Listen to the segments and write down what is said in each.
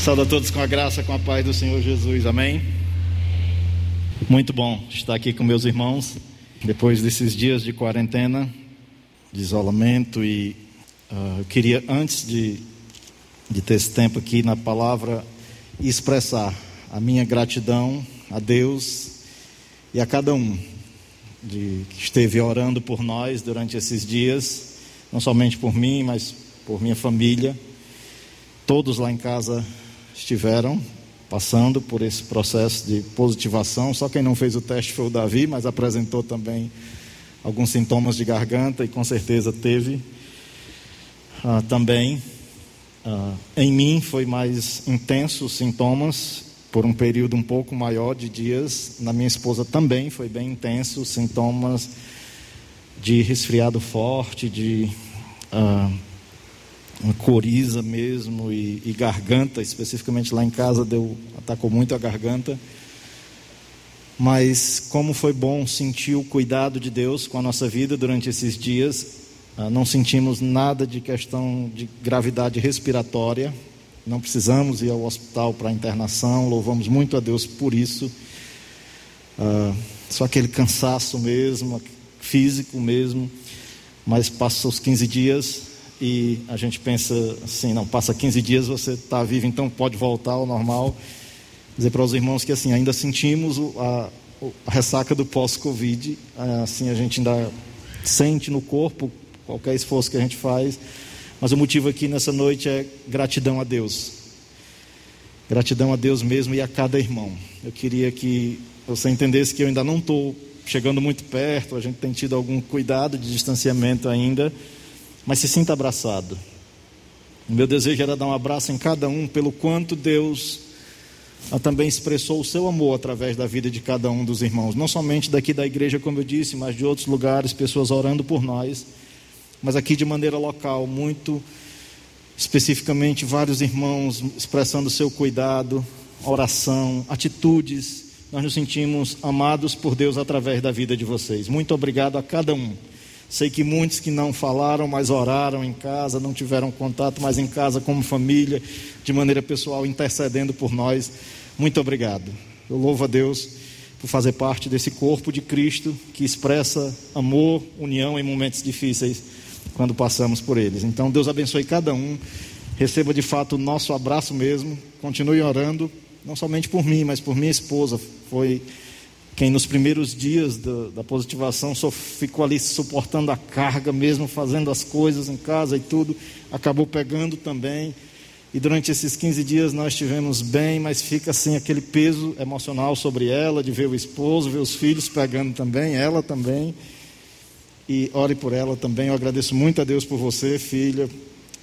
Saúde a todos com a graça, com a paz do Senhor Jesus, amém? Muito bom estar aqui com meus irmãos, depois desses dias de quarentena, de isolamento, e uh, eu queria, antes de, de ter esse tempo aqui na palavra, expressar a minha gratidão a Deus e a cada um de, que esteve orando por nós durante esses dias, não somente por mim, mas por minha família. Todos lá em casa estiveram passando por esse processo de positivação. Só quem não fez o teste foi o Davi, mas apresentou também alguns sintomas de garganta e com certeza teve ah, também. Ah, em mim foi mais intenso os sintomas por um período um pouco maior de dias. Na minha esposa também foi bem intenso, sintomas de resfriado forte, de ah, uma coriza mesmo e, e, garganta, especificamente lá em casa deu atacou muito a garganta. Mas como foi bom sentir o cuidado de Deus com a nossa vida durante esses dias. Ah, não sentimos nada de questão de gravidade respiratória. Não precisamos ir ao hospital para internação. Louvamos muito a Deus por isso. Ah, só aquele cansaço mesmo, físico mesmo. Mas passa os 15 dias, e a gente pensa assim, não, passa 15 dias, você está vivo, então pode voltar ao normal. Dizer para os irmãos que assim, ainda sentimos a, a ressaca do pós-Covid, assim, a gente ainda sente no corpo qualquer esforço que a gente faz, mas o motivo aqui nessa noite é gratidão a Deus. Gratidão a Deus mesmo e a cada irmão. Eu queria que você entendesse que eu ainda não estou chegando muito perto, a gente tem tido algum cuidado de distanciamento ainda, mas se sinta abraçado. O meu desejo era dar um abraço em cada um, pelo quanto Deus também expressou o seu amor através da vida de cada um dos irmãos, não somente daqui da igreja, como eu disse, mas de outros lugares, pessoas orando por nós, mas aqui de maneira local, muito especificamente, vários irmãos expressando o seu cuidado, oração, atitudes. Nós nos sentimos amados por Deus através da vida de vocês. Muito obrigado a cada um. Sei que muitos que não falaram, mas oraram em casa, não tiveram contato, mas em casa como família, de maneira pessoal, intercedendo por nós. Muito obrigado. Eu louvo a Deus por fazer parte desse corpo de Cristo que expressa amor, união em momentos difíceis quando passamos por eles. Então, Deus abençoe cada um. Receba de fato o nosso abraço mesmo. Continue orando, não somente por mim, mas por minha esposa. Foi quem nos primeiros dias da, positivação só ficou ali suportando a carga, mesmo fazendo as coisas em casa e tudo, acabou pegando também. E durante esses 15 dias nós estivemos bem, mas fica assim aquele peso emocional sobre ela, de ver o esposo, ver os filhos pegando também, ela também. E ore por ela também. Eu agradeço muito a Deus por você, filha,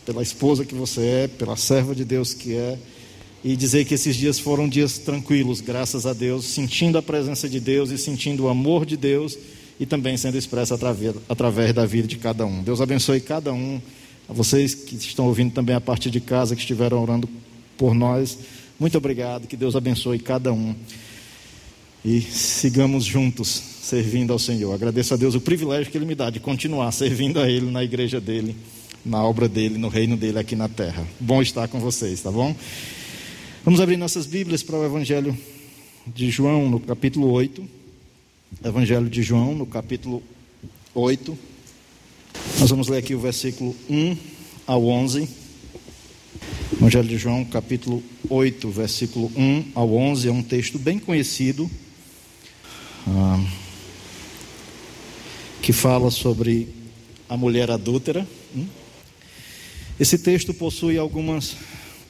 pela esposa que você é, pela serva de Deus que é e dizer que esses dias foram dias tranquilos, graças a Deus, sentindo a presença de Deus e sentindo o amor de Deus e também sendo expresso através, através da vida de cada um. Deus abençoe cada um, a vocês que estão ouvindo também a partir de casa, que estiveram orando por nós. Muito obrigado, que Deus abençoe cada um e sigamos juntos servindo ao Senhor. Agradeço a Deus o privilégio que Ele me dá de continuar servindo a Ele na igreja dele, na obra dele, no reino dele aqui na terra. Bom estar com vocês, tá bom? Vamos abrir nossas Bíblias para o Evangelho de João, no capítulo 8. Evangelho de João, no capítulo 8. Nós vamos ler aqui o versículo 1 ao 11. Evangelho de João, capítulo 8, versículo 1 ao 11. É um texto bem conhecido. Ah, que fala sobre a mulher adúltera. Hum? Esse texto possui algumas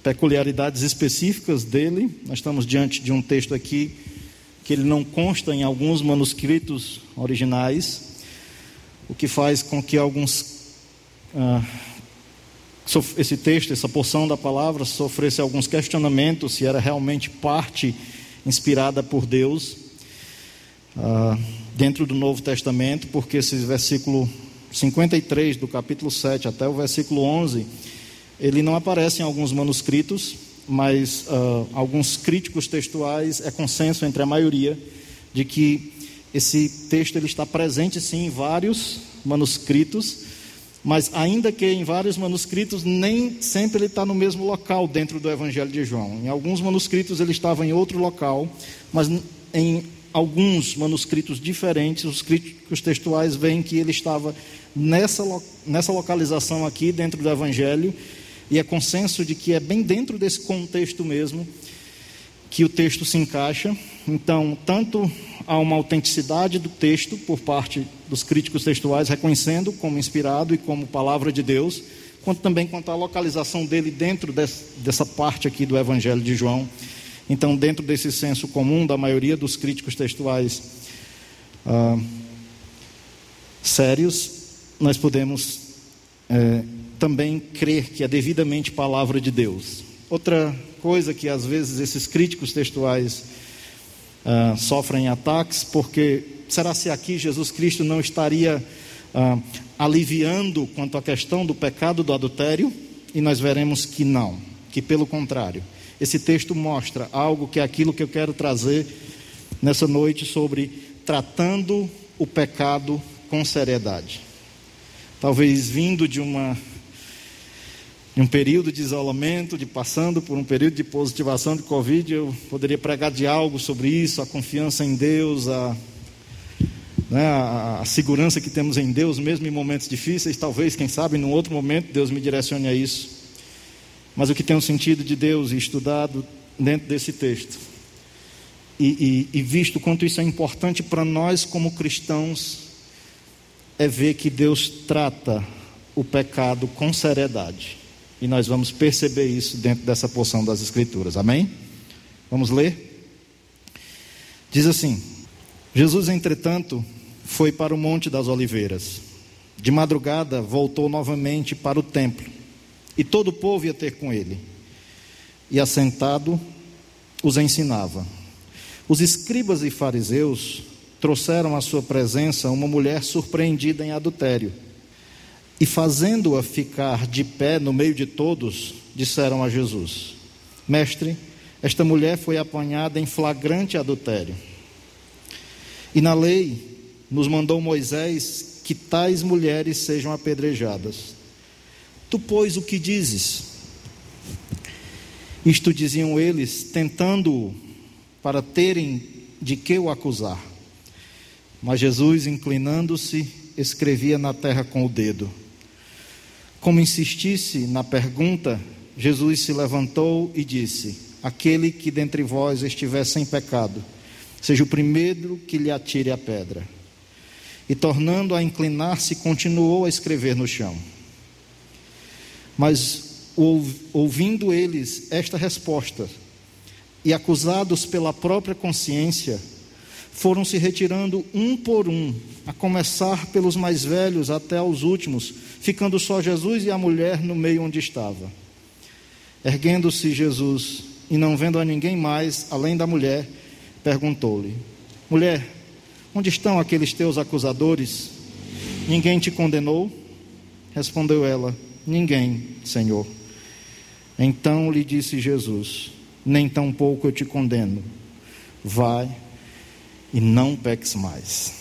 peculiaridades específicas dele. Nós estamos diante de um texto aqui que ele não consta em alguns manuscritos originais, o que faz com que alguns ah, esse texto, essa porção da palavra, sofresse alguns questionamentos se era realmente parte inspirada por Deus ah, dentro do Novo Testamento, porque esse versículo 53 do capítulo 7 até o versículo 11 ele não aparece em alguns manuscritos, mas uh, alguns críticos textuais é consenso entre a maioria de que esse texto ele está presente sim em vários manuscritos, mas ainda que em vários manuscritos, nem sempre ele está no mesmo local dentro do Evangelho de João. Em alguns manuscritos ele estava em outro local, mas em alguns manuscritos diferentes, os críticos textuais veem que ele estava nessa, nessa localização aqui dentro do Evangelho, e é consenso de que é bem dentro desse contexto mesmo que o texto se encaixa. Então, tanto há uma autenticidade do texto por parte dos críticos textuais, reconhecendo como inspirado e como palavra de Deus, quanto também quanto à localização dele dentro dessa parte aqui do Evangelho de João. Então, dentro desse senso comum da maioria dos críticos textuais ah, sérios, nós podemos é, também crer que é devidamente palavra de Deus. Outra coisa que às vezes esses críticos textuais ah, sofrem ataques, porque será se aqui Jesus Cristo não estaria ah, aliviando quanto à questão do pecado do adultério? E nós veremos que não, que pelo contrário. Esse texto mostra algo que é aquilo que eu quero trazer nessa noite sobre tratando o pecado com seriedade. Talvez vindo de uma em um período de isolamento, de passando por um período de positivação de Covid, eu poderia pregar de algo sobre isso, a confiança em Deus, a, né, a, a, segurança que temos em Deus, mesmo em momentos difíceis. Talvez, quem sabe, num outro momento, Deus me direcione a isso. Mas o que tem um sentido de Deus e estudado dentro desse texto, e, e, e visto quanto isso é importante para nós como cristãos, é ver que Deus trata o pecado com seriedade. E nós vamos perceber isso dentro dessa porção das Escrituras. Amém? Vamos ler? Diz assim: Jesus, entretanto, foi para o Monte das Oliveiras. De madrugada voltou novamente para o templo, e todo o povo ia ter com ele. E assentado, os ensinava. Os escribas e fariseus trouxeram à sua presença uma mulher surpreendida em adultério. E fazendo-a ficar de pé no meio de todos, disseram a Jesus: Mestre, esta mulher foi apanhada em flagrante adultério. E na lei nos mandou Moisés que tais mulheres sejam apedrejadas. Tu, pois, o que dizes? Isto diziam eles, tentando-o para terem de que o acusar. Mas Jesus, inclinando-se, escrevia na terra com o dedo. Como insistisse na pergunta, Jesus se levantou e disse: Aquele que dentre vós estiver sem pecado, seja o primeiro que lhe atire a pedra. E tornando a inclinar-se, continuou a escrever no chão. Mas ouvindo eles esta resposta, e acusados pela própria consciência, foram se retirando um por um, a começar pelos mais velhos até os últimos, ficando só Jesus e a mulher no meio onde estava. Erguendo-se Jesus e não vendo a ninguém mais além da mulher, perguntou-lhe: Mulher, onde estão aqueles teus acusadores? Ninguém te condenou? Respondeu ela: Ninguém, Senhor. Então lhe disse Jesus: Nem tampouco eu te condeno. Vai e não peques mais.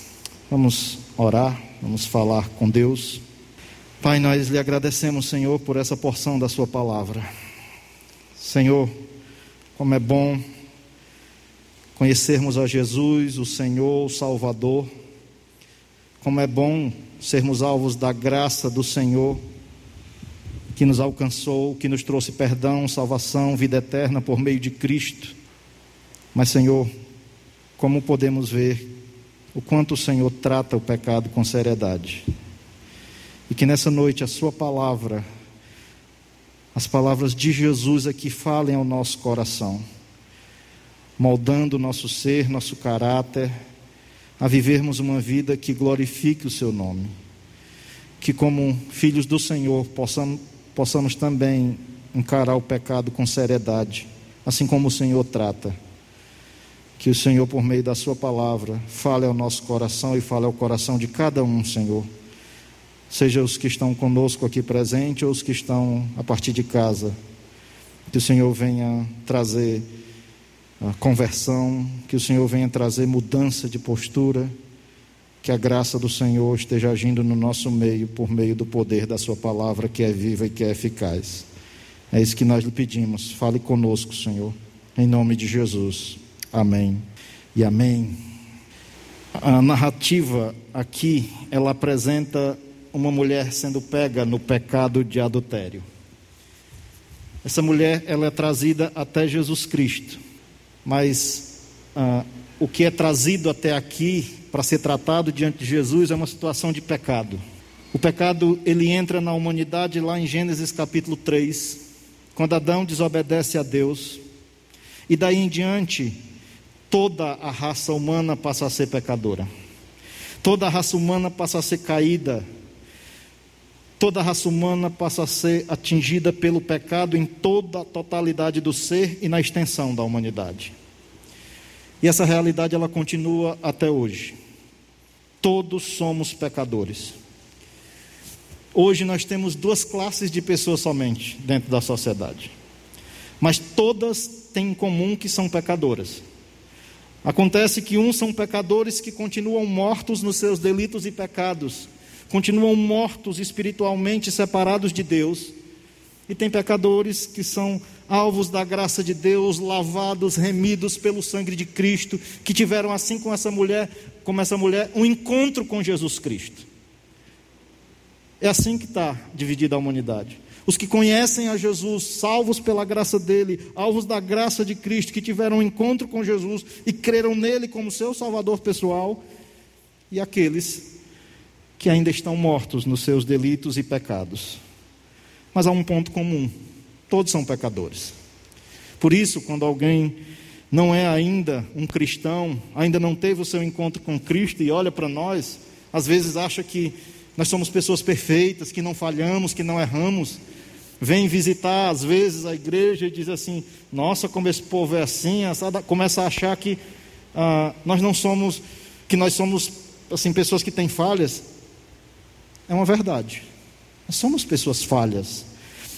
Vamos orar, vamos falar com Deus. Pai, nós lhe agradecemos, Senhor, por essa porção da Sua palavra. Senhor, como é bom conhecermos a Jesus, o Senhor, o Salvador. Como é bom sermos alvos da graça do Senhor, que nos alcançou, que nos trouxe perdão, salvação, vida eterna por meio de Cristo. Mas, Senhor, como podemos ver o quanto o Senhor trata o pecado com seriedade. E que nessa noite a Sua palavra, as palavras de Jesus aqui falem ao nosso coração, moldando nosso ser, nosso caráter, a vivermos uma vida que glorifique o Seu nome. Que, como filhos do Senhor, possamos, possamos também encarar o pecado com seriedade, assim como o Senhor trata que o Senhor, por meio da Sua palavra, fale ao nosso coração e fale ao coração de cada um, Senhor. Seja os que estão conosco aqui presentes ou os que estão a partir de casa. Que o Senhor venha trazer a conversão, que o Senhor venha trazer mudança de postura, que a graça do Senhor esteja agindo no nosso meio por meio do poder da Sua palavra que é viva e que é eficaz. É isso que nós lhe pedimos. Fale conosco, Senhor, em nome de Jesus. Amém e amém. A narrativa aqui, ela apresenta uma mulher sendo pega no pecado de adultério. Essa mulher, ela é trazida até Jesus Cristo, mas ah, o que é trazido até aqui para ser tratado diante de Jesus é uma situação de pecado. O pecado, ele entra na humanidade lá em Gênesis capítulo 3, quando Adão desobedece a Deus, e daí em diante, toda a raça humana passa a ser pecadora. Toda a raça humana passa a ser caída. Toda a raça humana passa a ser atingida pelo pecado em toda a totalidade do ser e na extensão da humanidade. E essa realidade ela continua até hoje. Todos somos pecadores. Hoje nós temos duas classes de pessoas somente dentro da sociedade. Mas todas têm em comum que são pecadoras. Acontece que uns são pecadores que continuam mortos nos seus delitos e pecados, continuam mortos espiritualmente separados de Deus, e tem pecadores que são alvos da graça de Deus, lavados, remidos pelo sangue de Cristo, que tiveram assim com essa mulher, como essa mulher, um encontro com Jesus Cristo. É assim que está dividida a humanidade. Os que conhecem a Jesus, salvos pela graça dele, alvos da graça de Cristo, que tiveram um encontro com Jesus e creram nele como seu salvador pessoal, e aqueles que ainda estão mortos nos seus delitos e pecados. Mas há um ponto comum: todos são pecadores. Por isso, quando alguém não é ainda um cristão, ainda não teve o seu encontro com Cristo e olha para nós, às vezes acha que nós somos pessoas perfeitas, que não falhamos, que não erramos. Vem visitar às vezes a igreja e diz assim: Nossa, como esse povo é assim. Começa a achar que ah, nós não somos, que nós somos assim pessoas que têm falhas. É uma verdade. Nós somos pessoas falhas.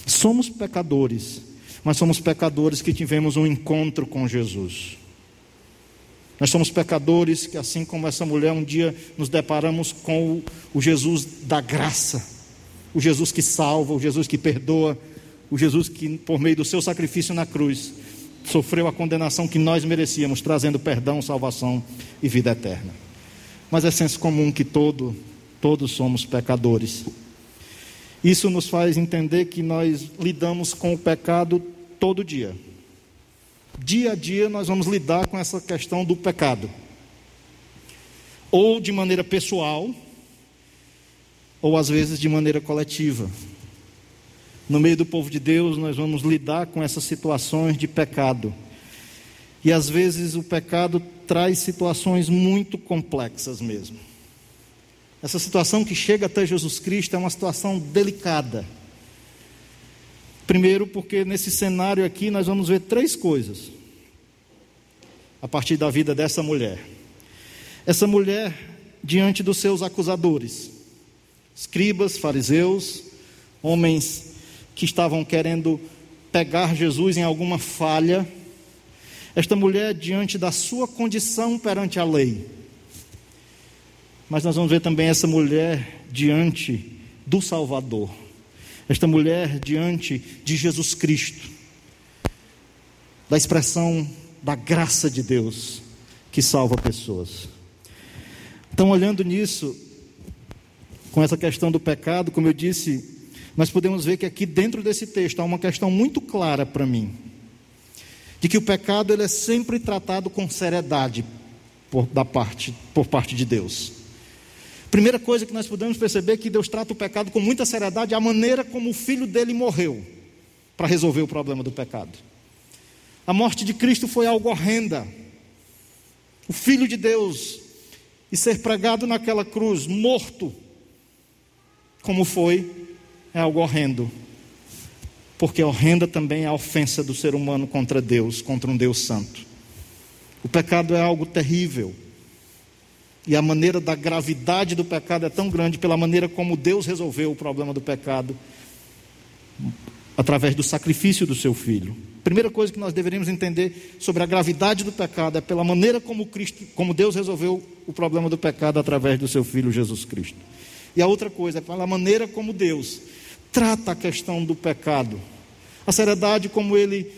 Somos pecadores. Mas somos pecadores que tivemos um encontro com Jesus. Nós somos pecadores que, assim como essa mulher, um dia nos deparamos com o, o Jesus da graça, o Jesus que salva, o Jesus que perdoa, o Jesus que, por meio do seu sacrifício na cruz, sofreu a condenação que nós merecíamos, trazendo perdão, salvação e vida eterna. Mas é senso comum que todo, todos somos pecadores. Isso nos faz entender que nós lidamos com o pecado todo dia. Dia a dia nós vamos lidar com essa questão do pecado. Ou de maneira pessoal, ou às vezes de maneira coletiva. No meio do povo de Deus, nós vamos lidar com essas situações de pecado. E às vezes o pecado traz situações muito complexas mesmo. Essa situação que chega até Jesus Cristo é uma situação delicada. Primeiro, porque nesse cenário aqui nós vamos ver três coisas a partir da vida dessa mulher. Essa mulher, diante dos seus acusadores, escribas, fariseus, homens que estavam querendo pegar Jesus em alguma falha, esta mulher, diante da sua condição perante a lei, mas nós vamos ver também essa mulher diante do Salvador. Esta mulher diante de Jesus Cristo, da expressão da graça de Deus que salva pessoas. Então, olhando nisso, com essa questão do pecado, como eu disse, nós podemos ver que aqui dentro desse texto há uma questão muito clara para mim, de que o pecado ele é sempre tratado com seriedade por, da parte, por parte de Deus. Primeira coisa que nós podemos perceber é que Deus trata o pecado com muita seriedade, a maneira como o filho dele morreu para resolver o problema do pecado. A morte de Cristo foi algo horrenda. O filho de Deus e ser pregado naquela cruz, morto, como foi, é algo horrendo. Porque horrenda também é a ofensa do ser humano contra Deus, contra um Deus santo. O pecado é algo terrível. E a maneira da gravidade do pecado é tão grande pela maneira como Deus resolveu o problema do pecado através do sacrifício do seu filho. Primeira coisa que nós deveríamos entender sobre a gravidade do pecado é pela maneira como, Cristo, como Deus resolveu o problema do pecado através do seu Filho Jesus Cristo. E a outra coisa é pela maneira como Deus trata a questão do pecado, a seriedade como Ele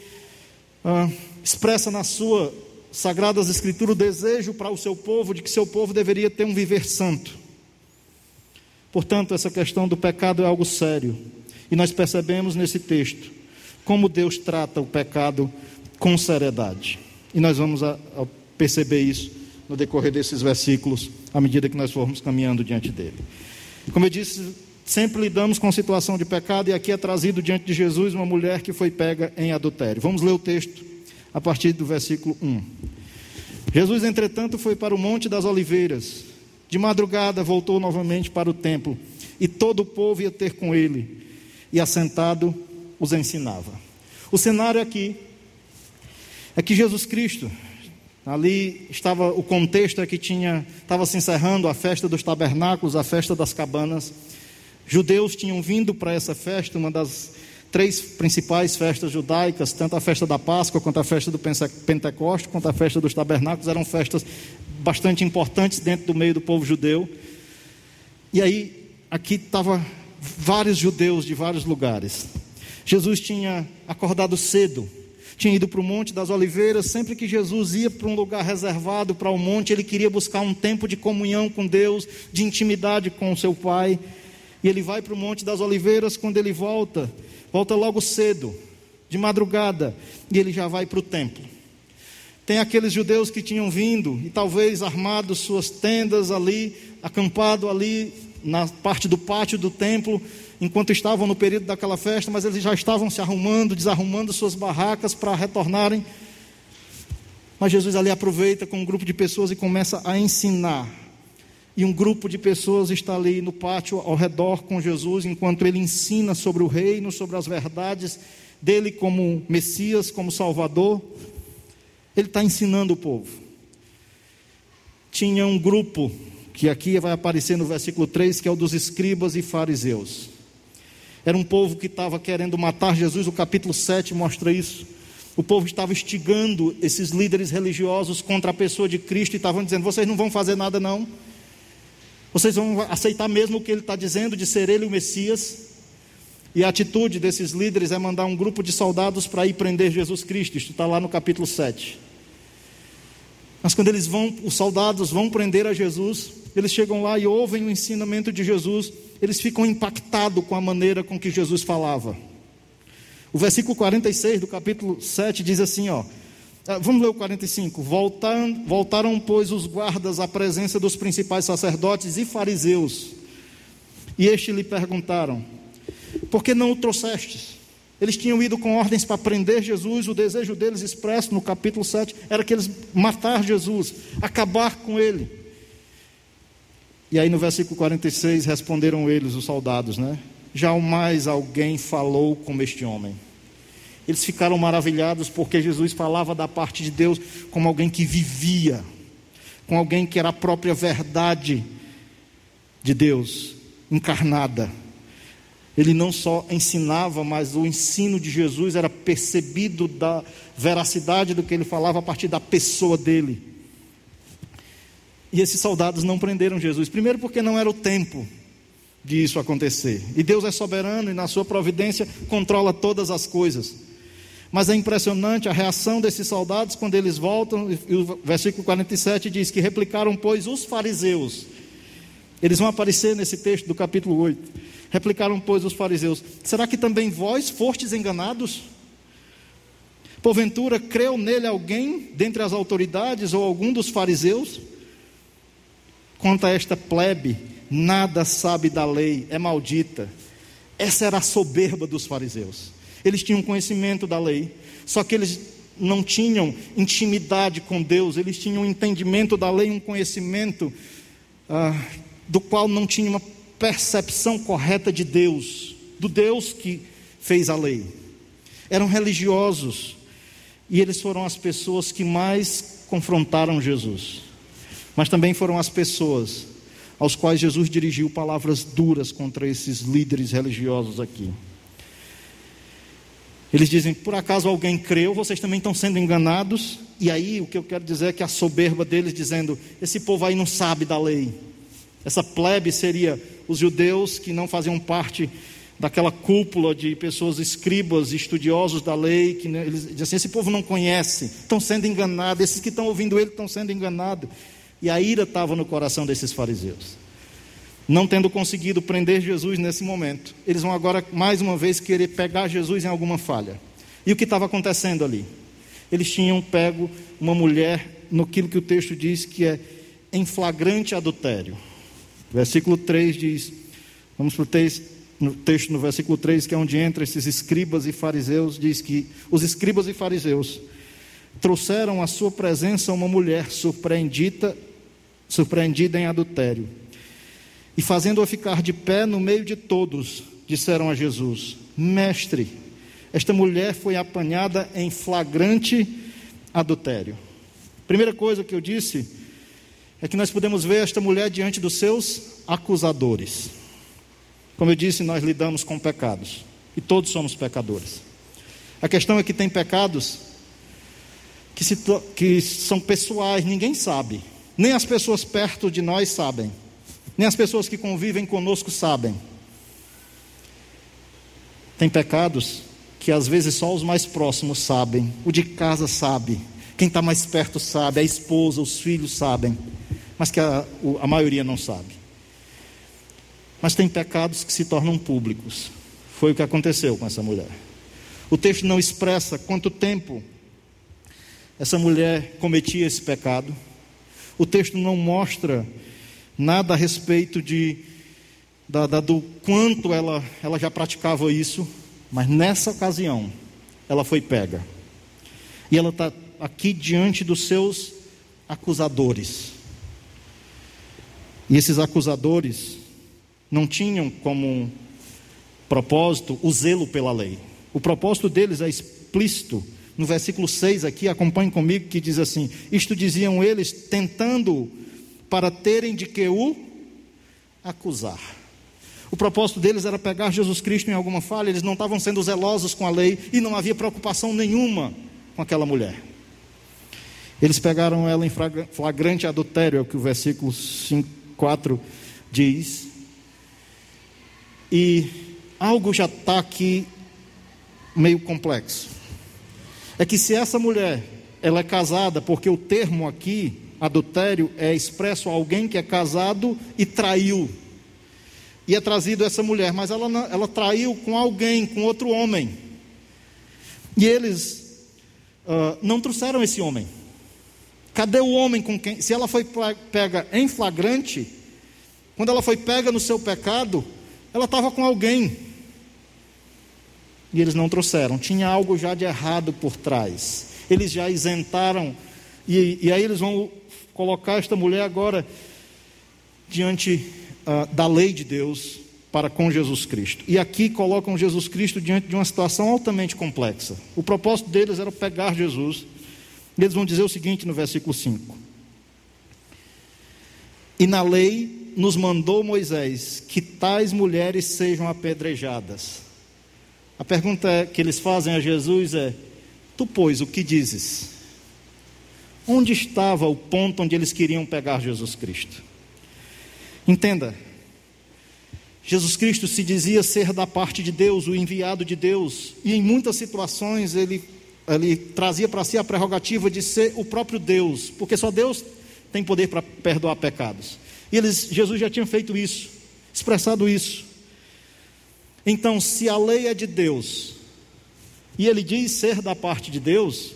ah, expressa na sua Sagradas Escrituras o desejo para o seu povo de que seu povo deveria ter um viver santo. Portanto, essa questão do pecado é algo sério. E nós percebemos nesse texto como Deus trata o pecado com seriedade. E nós vamos a, a perceber isso no decorrer desses versículos, à medida que nós formos caminhando diante dele. Como eu disse, sempre lidamos com situação de pecado, e aqui é trazido diante de Jesus uma mulher que foi pega em adultério. Vamos ler o texto a partir do versículo 1. Jesus, entretanto, foi para o Monte das Oliveiras. De madrugada voltou novamente para o templo, e todo o povo ia ter com ele, e assentado os ensinava. O cenário aqui é que Jesus Cristo, ali estava o contexto é que tinha, estava se encerrando a festa dos tabernáculos, a festa das cabanas. Judeus tinham vindo para essa festa, uma das três principais festas judaicas, tanto a festa da Páscoa, quanto a festa do Pentecoste, quanto a festa dos tabernáculos, eram festas bastante importantes dentro do meio do povo judeu. E aí, aqui estava vários judeus de vários lugares. Jesus tinha acordado cedo, tinha ido para o Monte das Oliveiras. Sempre que Jesus ia para um lugar reservado para o monte, ele queria buscar um tempo de comunhão com Deus, de intimidade com o seu Pai. E ele vai para o Monte das Oliveiras. Quando ele volta, volta logo cedo, de madrugada, e ele já vai para o templo. Tem aqueles judeus que tinham vindo e talvez armado suas tendas ali, acampado ali na parte do pátio do templo, enquanto estavam no período daquela festa, mas eles já estavam se arrumando, desarrumando suas barracas para retornarem. Mas Jesus ali aproveita com um grupo de pessoas e começa a ensinar e um grupo de pessoas está ali no pátio ao redor com Jesus, enquanto ele ensina sobre o reino, sobre as verdades dele como Messias, como Salvador. Ele está ensinando o povo. Tinha um grupo, que aqui vai aparecer no versículo 3, que é o dos escribas e fariseus. Era um povo que estava querendo matar Jesus, o capítulo 7 mostra isso. O povo estava instigando esses líderes religiosos contra a pessoa de Cristo e estavam dizendo: vocês não vão fazer nada, não vocês vão aceitar mesmo o que ele está dizendo de ser ele o Messias? E a atitude desses líderes é mandar um grupo de soldados para ir prender Jesus Cristo. Isto está lá no capítulo 7. Mas quando eles vão, os soldados vão prender a Jesus, eles chegam lá e ouvem o ensinamento de Jesus, eles ficam impactados com a maneira com que Jesus falava. O versículo 46 do capítulo 7 diz assim: ó. Ah, vamos ler o 45. Voltaram, voltaram, pois, os guardas à presença dos principais sacerdotes e fariseus. E este lhe perguntaram: Por que não o trouxestes? Eles tinham ido com ordens para prender Jesus, o desejo deles expresso no capítulo 7 era que eles matar Jesus, acabar com ele. E aí no versículo 46 responderam eles, os soldados, né? Jamais alguém falou como este homem. Eles ficaram maravilhados porque Jesus falava da parte de Deus como alguém que vivia, com alguém que era a própria verdade de Deus encarnada. Ele não só ensinava, mas o ensino de Jesus era percebido da veracidade do que ele falava a partir da pessoa dele. E esses soldados não prenderam Jesus, primeiro porque não era o tempo de isso acontecer. E Deus é soberano e na sua providência controla todas as coisas. Mas é impressionante a reação desses soldados quando eles voltam, e o versículo 47 diz que replicaram, pois, os fariseus. Eles vão aparecer nesse texto do capítulo 8. Replicaram, pois, os fariseus: Será que também vós fostes enganados? Porventura, creu nele alguém dentre as autoridades ou algum dos fariseus? Quanto a esta plebe, nada sabe da lei, é maldita. Essa era a soberba dos fariseus. Eles tinham conhecimento da lei, só que eles não tinham intimidade com Deus, eles tinham um entendimento da lei, um conhecimento ah, do qual não tinha uma percepção correta de Deus, do Deus que fez a lei. Eram religiosos e eles foram as pessoas que mais confrontaram Jesus, mas também foram as pessoas aos quais Jesus dirigiu palavras duras contra esses líderes religiosos aqui. Eles dizem: por acaso alguém creu, vocês também estão sendo enganados? E aí o que eu quero dizer é que a soberba deles dizendo: esse povo aí não sabe da lei. Essa plebe seria os judeus que não faziam parte daquela cúpula de pessoas escribas, estudiosos da lei, que eles dizem assim: esse povo não conhece, estão sendo enganados, esses que estão ouvindo ele estão sendo enganados. E a ira estava no coração desses fariseus. Não tendo conseguido prender Jesus nesse momento, eles vão agora mais uma vez querer pegar Jesus em alguma falha. E o que estava acontecendo ali? Eles tinham pego uma mulher no que o texto diz que é em flagrante adultério. Versículo 3 diz: vamos para o texto, no texto no versículo 3, que é onde entra esses escribas e fariseus, diz que os escribas e fariseus trouxeram à sua presença uma mulher surpreendida, surpreendida em adultério. E fazendo-a ficar de pé no meio de todos, disseram a Jesus: Mestre, esta mulher foi apanhada em flagrante adultério. Primeira coisa que eu disse é que nós podemos ver esta mulher diante dos seus acusadores. Como eu disse, nós lidamos com pecados e todos somos pecadores. A questão é que tem pecados que, se, que são pessoais, ninguém sabe, nem as pessoas perto de nós sabem, nem as pessoas que convivem conosco sabem. Tem pecados que às vezes só os mais próximos sabem, o de casa sabe, quem está mais perto sabe, a esposa, os filhos sabem mas que a, a maioria não sabe. Mas tem pecados que se tornam públicos. Foi o que aconteceu com essa mulher. O texto não expressa quanto tempo essa mulher cometia esse pecado. O texto não mostra nada a respeito de, da, da, do quanto ela, ela já praticava isso, mas nessa ocasião ela foi pega. E ela está aqui diante dos seus acusadores. E esses acusadores não tinham como propósito o zelo pela lei. O propósito deles é explícito. No versículo 6 aqui, acompanhe comigo, que diz assim: Isto diziam eles, tentando para terem de que o acusar. O propósito deles era pegar Jesus Cristo em alguma falha, eles não estavam sendo zelosos com a lei e não havia preocupação nenhuma com aquela mulher. Eles pegaram ela em flagrante adultério, é o que o versículo 5 4 diz. E algo já está aqui meio complexo. É que se essa mulher ela é casada, porque o termo aqui, adultério, é expresso a alguém que é casado e traiu. E é trazido essa mulher, mas ela, ela traiu com alguém, com outro homem. E eles uh, não trouxeram esse homem. Cadê o homem com quem? Se ela foi pega em flagrante, quando ela foi pega no seu pecado, ela estava com alguém. E eles não trouxeram, tinha algo já de errado por trás. Eles já isentaram, e, e aí eles vão colocar esta mulher agora diante uh, da lei de Deus para com Jesus Cristo. E aqui colocam Jesus Cristo diante de uma situação altamente complexa. O propósito deles era pegar Jesus eles vão dizer o seguinte no versículo 5: E na lei nos mandou Moisés que tais mulheres sejam apedrejadas. A pergunta que eles fazem a Jesus é: Tu, pois, o que dizes? Onde estava o ponto onde eles queriam pegar Jesus Cristo? Entenda, Jesus Cristo se dizia ser da parte de Deus, o enviado de Deus, e em muitas situações ele ele trazia para si a prerrogativa de ser o próprio Deus, porque só Deus tem poder para perdoar pecados. E eles, Jesus já tinha feito isso, expressado isso. Então, se a lei é de Deus, e ele diz ser da parte de Deus,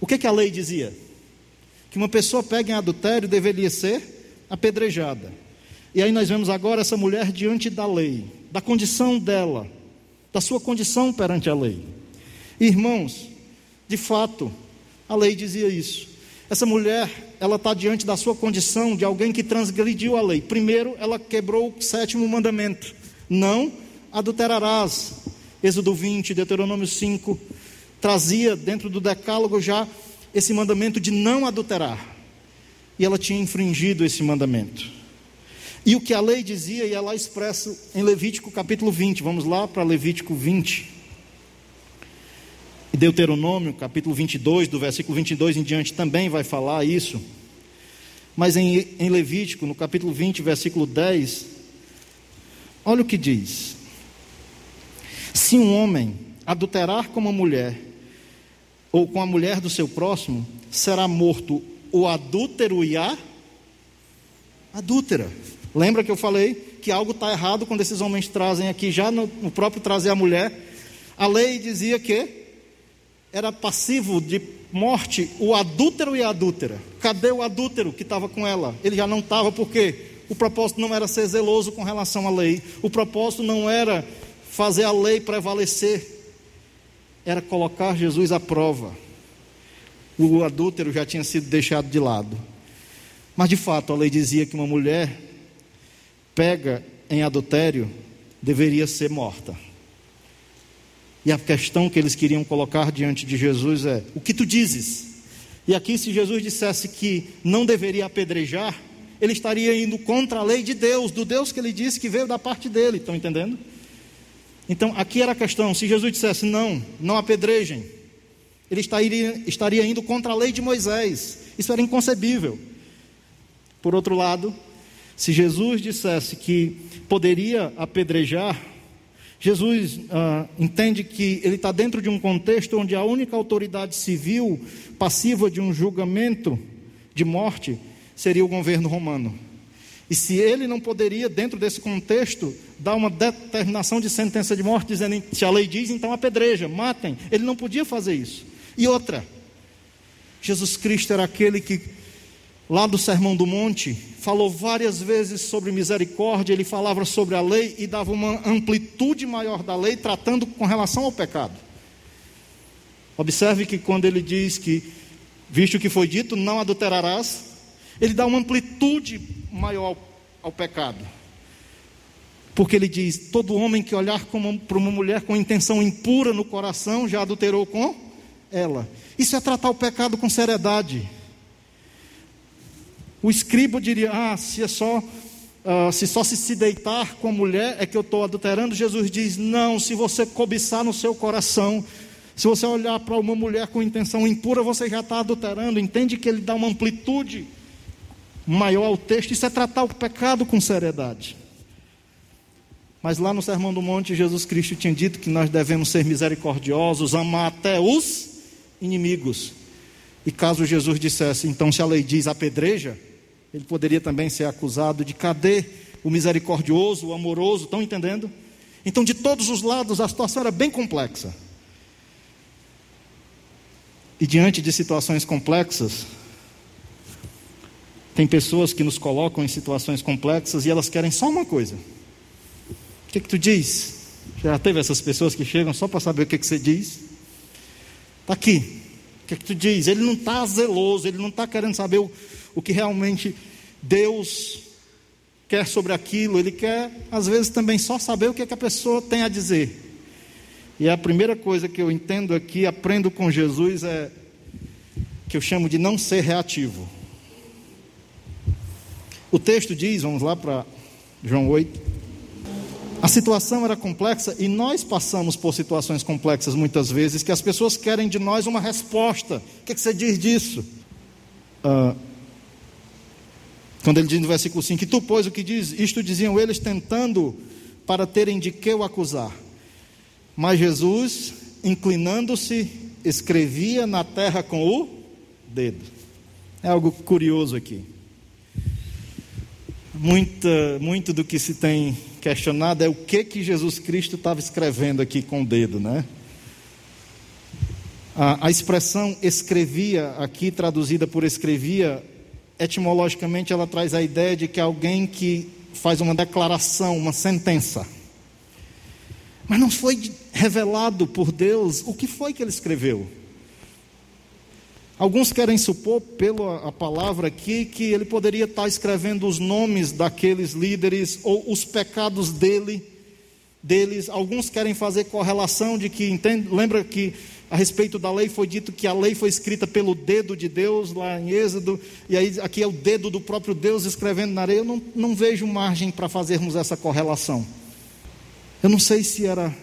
o que, que a lei dizia? Que uma pessoa pega em adultério deveria ser apedrejada. E aí nós vemos agora essa mulher diante da lei, da condição dela, da sua condição perante a lei. Irmãos, de fato, a lei dizia isso. Essa mulher, ela está diante da sua condição de alguém que transgrediu a lei. Primeiro, ela quebrou o sétimo mandamento: não adulterarás. Êxodo 20, Deuteronômio 5, trazia dentro do decálogo já esse mandamento de não adulterar. E ela tinha infringido esse mandamento. E o que a lei dizia, e ela expressa em Levítico capítulo 20, vamos lá para Levítico 20. Deuteronômio, capítulo 22, do versículo 22 em diante, também vai falar isso. Mas em, em Levítico, no capítulo 20, versículo 10, olha o que diz: Se um homem adulterar com uma mulher, ou com a mulher do seu próximo, será morto o adúltero e a adúltera. Lembra que eu falei que algo está errado quando esses homens trazem aqui, já no, no próprio trazer a mulher? A lei dizia que era passivo de morte o adúltero e a adúltera. Cadê o adúltero que estava com ela? Ele já não estava, porque o propósito não era ser zeloso com relação à lei, o propósito não era fazer a lei prevalecer, era colocar Jesus à prova. O adúltero já tinha sido deixado de lado. Mas de fato, a lei dizia que uma mulher pega em adultério deveria ser morta. E a questão que eles queriam colocar diante de Jesus é: o que tu dizes? E aqui, se Jesus dissesse que não deveria apedrejar, ele estaria indo contra a lei de Deus, do Deus que ele disse que veio da parte dele. Estão entendendo? Então, aqui era a questão: se Jesus dissesse não, não apedrejem, ele estaria, estaria indo contra a lei de Moisés. Isso era inconcebível. Por outro lado, se Jesus dissesse que poderia apedrejar, Jesus ah, entende que ele está dentro de um contexto onde a única autoridade civil passiva de um julgamento de morte seria o governo romano. E se ele não poderia, dentro desse contexto, dar uma determinação de sentença de morte, dizendo se a lei diz, então apedreja, matem. Ele não podia fazer isso. E outra, Jesus Cristo era aquele que lá do Sermão do Monte, falou várias vezes sobre misericórdia, ele falava sobre a lei e dava uma amplitude maior da lei, tratando com relação ao pecado. Observe que quando ele diz que, visto que foi dito, não adulterarás, ele dá uma amplitude maior ao, pecado. Porque ele diz: todo homem que olhar para uma mulher com intenção impura no coração já adulterou com ela. Isso é tratar o pecado com seriedade. O escriba diria: Ah, se é só. Uh, se só se, se deitar com a mulher é que eu estou adulterando, Jesus diz: Não, se você cobiçar no seu coração, se você olhar para uma mulher com intenção impura, você já está adulterando. Entende que ele dá uma amplitude maior ao texto. Isso é tratar o pecado com seriedade. Mas lá no Sermão do Monte, Jesus Cristo tinha dito que nós devemos ser misericordiosos, amar até os inimigos. E caso Jesus dissesse, então, se a lei diz apedreja, ele poderia também ser acusado de cadê o misericordioso, o amoroso, estão entendendo? Então, de todos os lados, a situação era bem complexa. E diante de situações complexas, tem pessoas que nos colocam em situações complexas e elas querem só uma coisa. O que, que tu diz? Já teve essas pessoas que chegam só para saber o que, que você diz? Está aqui. O que, que tu diz? Ele não está zeloso, ele não está querendo saber o, o que realmente Deus quer sobre aquilo, ele quer, às vezes, também só saber o que, é que a pessoa tem a dizer. E a primeira coisa que eu entendo aqui, aprendo com Jesus, é que eu chamo de não ser reativo. O texto diz, vamos lá para João 8. A situação era complexa e nós passamos por situações complexas muitas vezes que as pessoas querem de nós uma resposta. O que, é que você diz disso? Uh, quando ele diz no versículo 5: Tu, pois, o que diz? Isto diziam eles tentando para terem de que o acusar. Mas Jesus, inclinando-se, escrevia na terra com o dedo. É algo curioso aqui. Muita, muito do que se tem questionado é o que que Jesus Cristo estava escrevendo aqui com o dedo, né? A, a expressão escrevia, aqui traduzida por escrevia, etimologicamente ela traz a ideia de que alguém que faz uma declaração, uma sentença. Mas não foi revelado por Deus o que foi que ele escreveu. Alguns querem supor, pela palavra aqui, que ele poderia estar escrevendo os nomes daqueles líderes ou os pecados dele, deles. Alguns querem fazer correlação de que, entende, lembra que a respeito da lei foi dito que a lei foi escrita pelo dedo de Deus, lá em Êxodo, e aí aqui é o dedo do próprio Deus escrevendo na areia. Eu não, não vejo margem para fazermos essa correlação. Eu não sei se era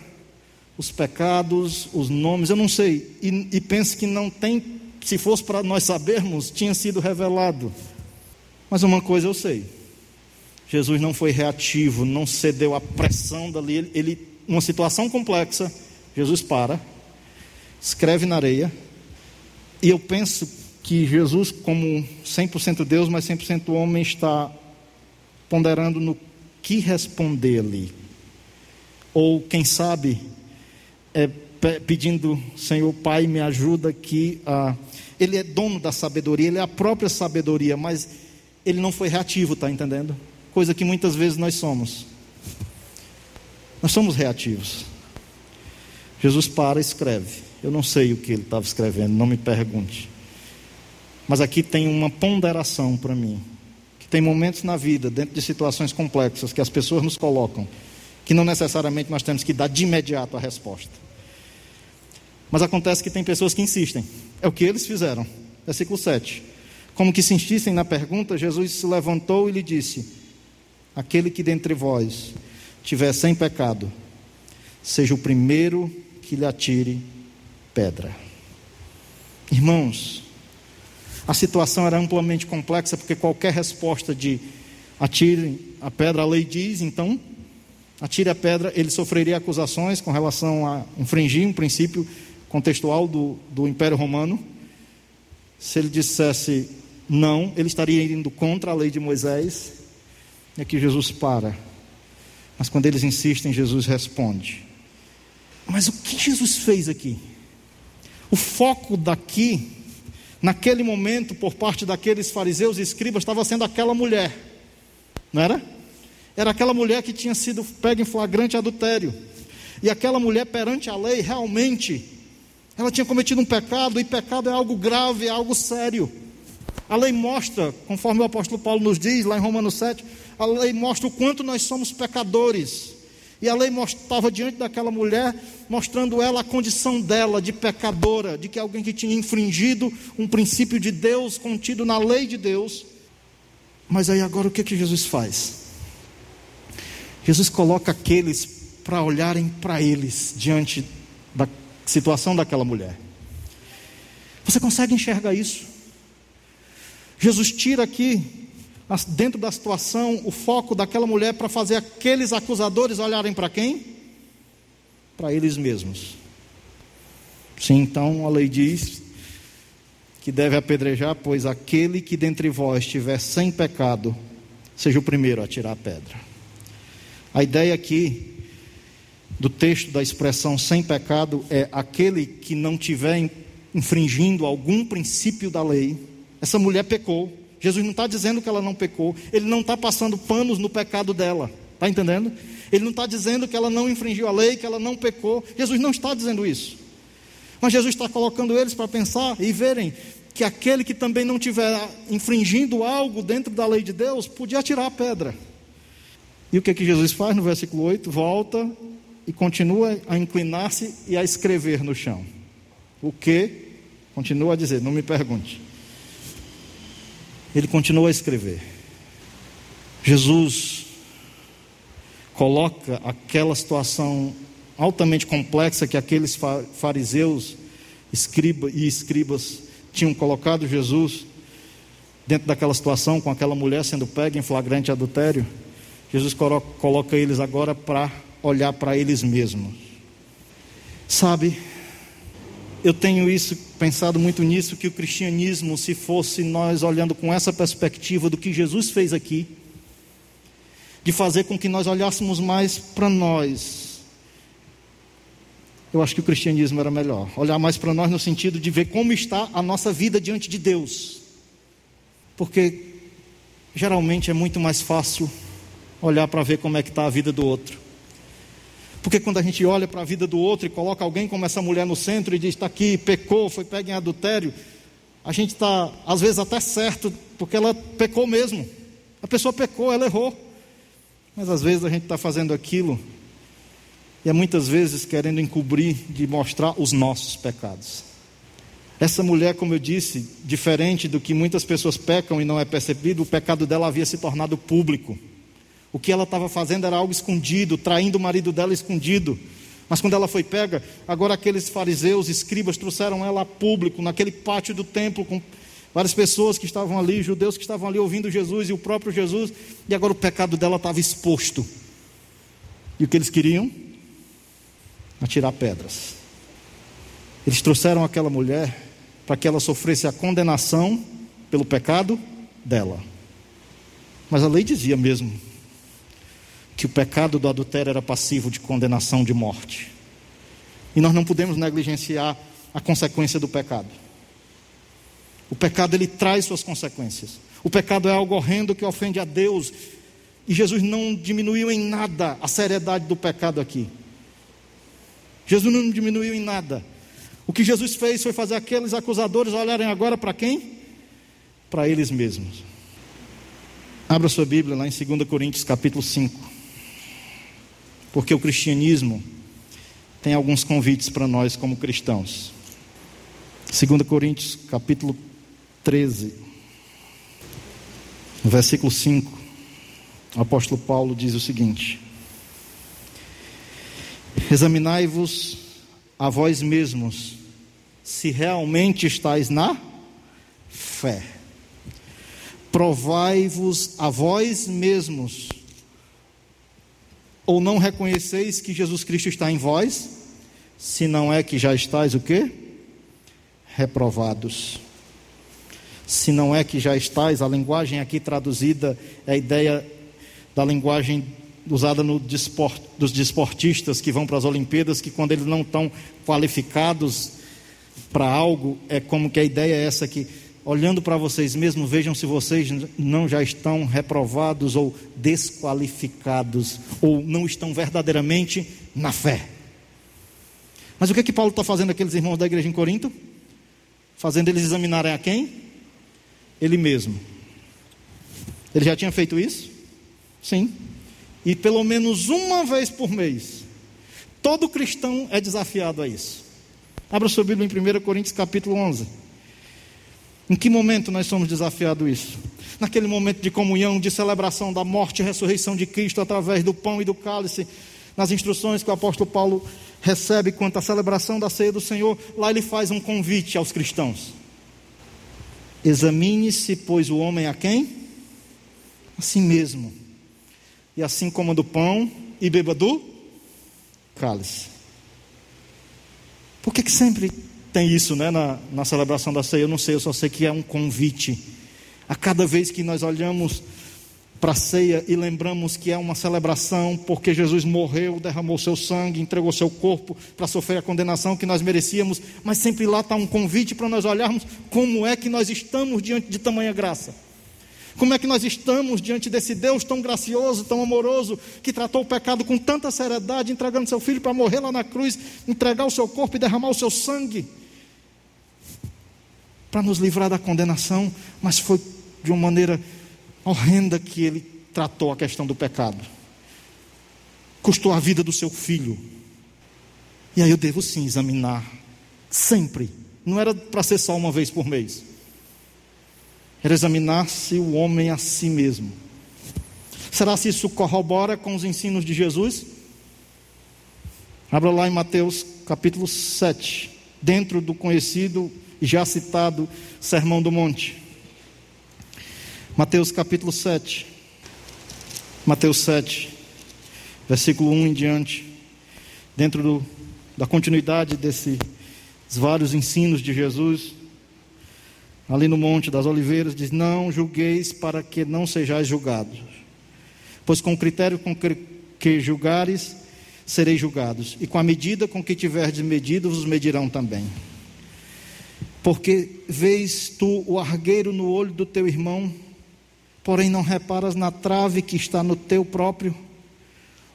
os pecados, os nomes, eu não sei. E, e penso que não tem, se fosse para nós sabermos, tinha sido revelado. Mas uma coisa eu sei: Jesus não foi reativo, não cedeu à pressão dali. Ele, ele uma situação complexa, Jesus para, escreve na areia, e eu penso que Jesus, como 100% Deus, mas 100% homem, está ponderando no que responder ali. Ou, quem sabe, é, pedindo, Senhor Pai, me ajuda ah, Ele é dono da sabedoria, Ele é a própria sabedoria, mas Ele não foi reativo, está entendendo? Coisa que muitas vezes nós somos. Nós somos reativos. Jesus para e escreve. Eu não sei o que ele estava escrevendo, não me pergunte. Mas aqui tem uma ponderação para mim. Que tem momentos na vida, dentro de situações complexas, que as pessoas nos colocam, que não necessariamente nós temos que dar de imediato a resposta. Mas acontece que tem pessoas que insistem. É o que eles fizeram. Versículo 7. Como que se insistem na pergunta, Jesus se levantou e lhe disse: Aquele que dentre vós tiver sem pecado, seja o primeiro que lhe atire pedra. Irmãos, a situação era amplamente complexa, porque qualquer resposta de atire a pedra, a lei diz, então, atire a pedra, ele sofreria acusações com relação a infringir um princípio contextual do, do Império Romano. Se ele dissesse não, ele estaria indo contra a lei de Moisés. E aqui Jesus para. Mas quando eles insistem, Jesus responde. Mas o que Jesus fez aqui? O foco daqui, naquele momento, por parte daqueles fariseus e escribas, estava sendo aquela mulher, não era? Era aquela mulher que tinha sido pega em flagrante adultério. E aquela mulher, perante a lei, realmente, ela tinha cometido um pecado, e pecado é algo grave, é algo sério. A lei mostra, conforme o apóstolo Paulo nos diz, lá em Romanos 7, a lei mostra o quanto nós somos pecadores. E a lei estava diante daquela mulher, mostrando ela a condição dela de pecadora, de que alguém que tinha infringido um princípio de Deus contido na lei de Deus. Mas aí agora o que, que Jesus faz? Jesus coloca aqueles para olharem para eles diante situação daquela mulher. Você consegue enxergar isso? Jesus tira aqui dentro da situação, o foco daquela mulher para fazer aqueles acusadores olharem para quem? Para eles mesmos. Sim, então a lei diz que deve apedrejar, pois aquele que dentre vós estiver sem pecado, seja o primeiro a tirar a pedra. A ideia aqui do texto da expressão sem pecado é aquele que não tiver infringindo algum princípio da lei. Essa mulher pecou, Jesus não está dizendo que ela não pecou, ele não está passando panos no pecado dela, está entendendo? Ele não está dizendo que ela não infringiu a lei, que ela não pecou. Jesus não está dizendo isso. Mas Jesus está colocando eles para pensar e verem que aquele que também não tiver infringindo algo dentro da lei de Deus, podia tirar a pedra. E o que, é que Jesus faz no versículo 8? Volta e continua a inclinar-se e a escrever no chão. O que? Continua a dizer, não me pergunte ele continua a escrever. Jesus coloca aquela situação altamente complexa que aqueles fariseus escriba, e escribas tinham colocado Jesus dentro daquela situação, com aquela mulher sendo pega em flagrante adultério. Jesus coloca eles agora para olhar para eles mesmos. Sabe, eu tenho isso pensado muito nisso que o cristianismo, se fosse nós olhando com essa perspectiva do que Jesus fez aqui, de fazer com que nós olhássemos mais para nós. Eu acho que o cristianismo era melhor. Olhar mais para nós no sentido de ver como está a nossa vida diante de Deus. Porque geralmente é muito mais fácil olhar para ver como é que está a vida do outro. Porque quando a gente olha para a vida do outro e coloca alguém como essa mulher no centro e diz: está aqui, pecou, foi pego em adultério, a gente está, às vezes, até certo, porque ela pecou mesmo. A pessoa pecou, ela errou. Mas às vezes a gente está fazendo aquilo e é muitas vezes querendo encobrir de mostrar os nossos pecados. Essa mulher, como eu disse, diferente do que muitas pessoas pecam e não é percebido, o pecado dela havia se tornado público. O que ela estava fazendo era algo escondido, traindo o marido dela escondido. Mas quando ela foi pega, agora aqueles fariseus, escribas, trouxeram ela a público, naquele pátio do templo, com várias pessoas que estavam ali, judeus que estavam ali ouvindo Jesus e o próprio Jesus, e agora o pecado dela estava exposto. E o que eles queriam? Atirar pedras. Eles trouxeram aquela mulher para que ela sofresse a condenação pelo pecado dela. Mas a lei dizia mesmo que o pecado do adultério era passivo de condenação de morte. E nós não podemos negligenciar a consequência do pecado. O pecado ele traz suas consequências. O pecado é algo horrendo que ofende a Deus. E Jesus não diminuiu em nada a seriedade do pecado aqui. Jesus não diminuiu em nada. O que Jesus fez foi fazer aqueles acusadores olharem agora para quem? Para eles mesmos. Abra sua Bíblia lá em 2 Coríntios capítulo 5 porque o cristianismo tem alguns convites para nós como cristãos. 2 Coríntios, capítulo 13, versículo 5, o apóstolo Paulo diz o seguinte: Examinai-vos a vós mesmos, se realmente estáis na fé. Provai-vos a vós mesmos ou não reconheceis que Jesus Cristo está em vós? Se não é que já estáis o quê? Reprovados. Se não é que já estáis, a linguagem aqui traduzida é a ideia da linguagem usada no desport, dos desportistas que vão para as Olimpíadas, que quando eles não estão qualificados para algo, é como que a ideia é essa que olhando para vocês mesmos, vejam se vocês não já estão reprovados ou desqualificados, ou não estão verdadeiramente na fé. Mas o que é que Paulo está fazendo aqueles irmãos da igreja em Corinto? Fazendo eles examinarem a quem? Ele mesmo. Ele já tinha feito isso? Sim. E pelo menos uma vez por mês. Todo cristão é desafiado a isso. Abra sua Bíblia em 1 Coríntios capítulo 11. Em que momento nós somos desafiados isso? Naquele momento de comunhão, de celebração da morte e ressurreição de Cristo através do pão e do cálice, nas instruções que o apóstolo Paulo recebe quanto à celebração da ceia do Senhor, lá ele faz um convite aos cristãos. Examine-se, pois, o homem a quem? A si mesmo. E assim coma do pão e beba do cálice. Por que, que sempre tem isso né, na, na celebração da ceia, eu não sei, eu só sei que é um convite. A cada vez que nós olhamos para a ceia e lembramos que é uma celebração porque Jesus morreu, derramou seu sangue, entregou seu corpo para sofrer a condenação que nós merecíamos, mas sempre lá está um convite para nós olharmos como é que nós estamos diante de tamanha graça. Como é que nós estamos diante desse Deus tão gracioso, tão amoroso, que tratou o pecado com tanta seriedade, entregando seu filho para morrer lá na cruz, entregar o seu corpo e derramar o seu sangue? Para nos livrar da condenação, mas foi de uma maneira horrenda que ele tratou a questão do pecado. Custou a vida do seu filho. E aí eu devo sim examinar, sempre. Não era para ser só uma vez por mês. Era examinar-se o homem a si mesmo. Será se isso corrobora com os ensinos de Jesus? Abra lá em Mateus capítulo 7, dentro do conhecido já citado Sermão do Monte. Mateus capítulo 7. Mateus 7, versículo 1 em diante. Dentro do, da continuidade desses vários ensinos de Jesus, ali no Monte das Oliveiras, diz: Não julgueis para que não sejais julgados, pois com o critério com que, julgares, sereis julgados, e com a medida com que tiverdes medido, vos medirão também. Porque vês tu o argueiro no olho do teu irmão, porém não reparas na trave que está no teu próprio?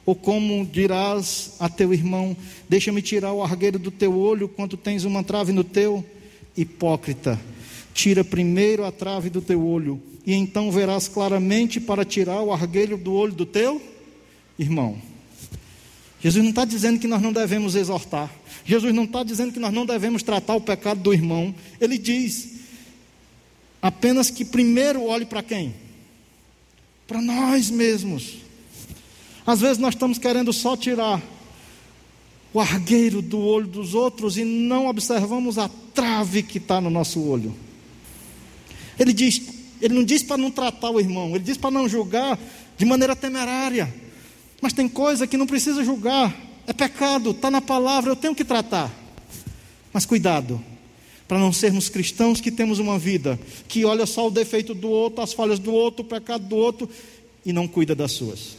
Ou como dirás a teu irmão: Deixa-me tirar o argueiro do teu olho, quando tens uma trave no teu? Hipócrita, tira primeiro a trave do teu olho, e então verás claramente para tirar o argueiro do olho do teu irmão. Jesus não está dizendo que nós não devemos exortar. Jesus não está dizendo que nós não devemos tratar o pecado do irmão. Ele diz apenas que primeiro olhe para quem? Para nós mesmos. Às vezes nós estamos querendo só tirar o argueiro do olho dos outros e não observamos a trave que está no nosso olho. Ele diz, ele não diz para não tratar o irmão, ele diz para não julgar de maneira temerária. Mas tem coisa que não precisa julgar, é pecado, está na palavra, eu tenho que tratar. Mas cuidado, para não sermos cristãos que temos uma vida que olha só o defeito do outro, as falhas do outro, o pecado do outro e não cuida das suas.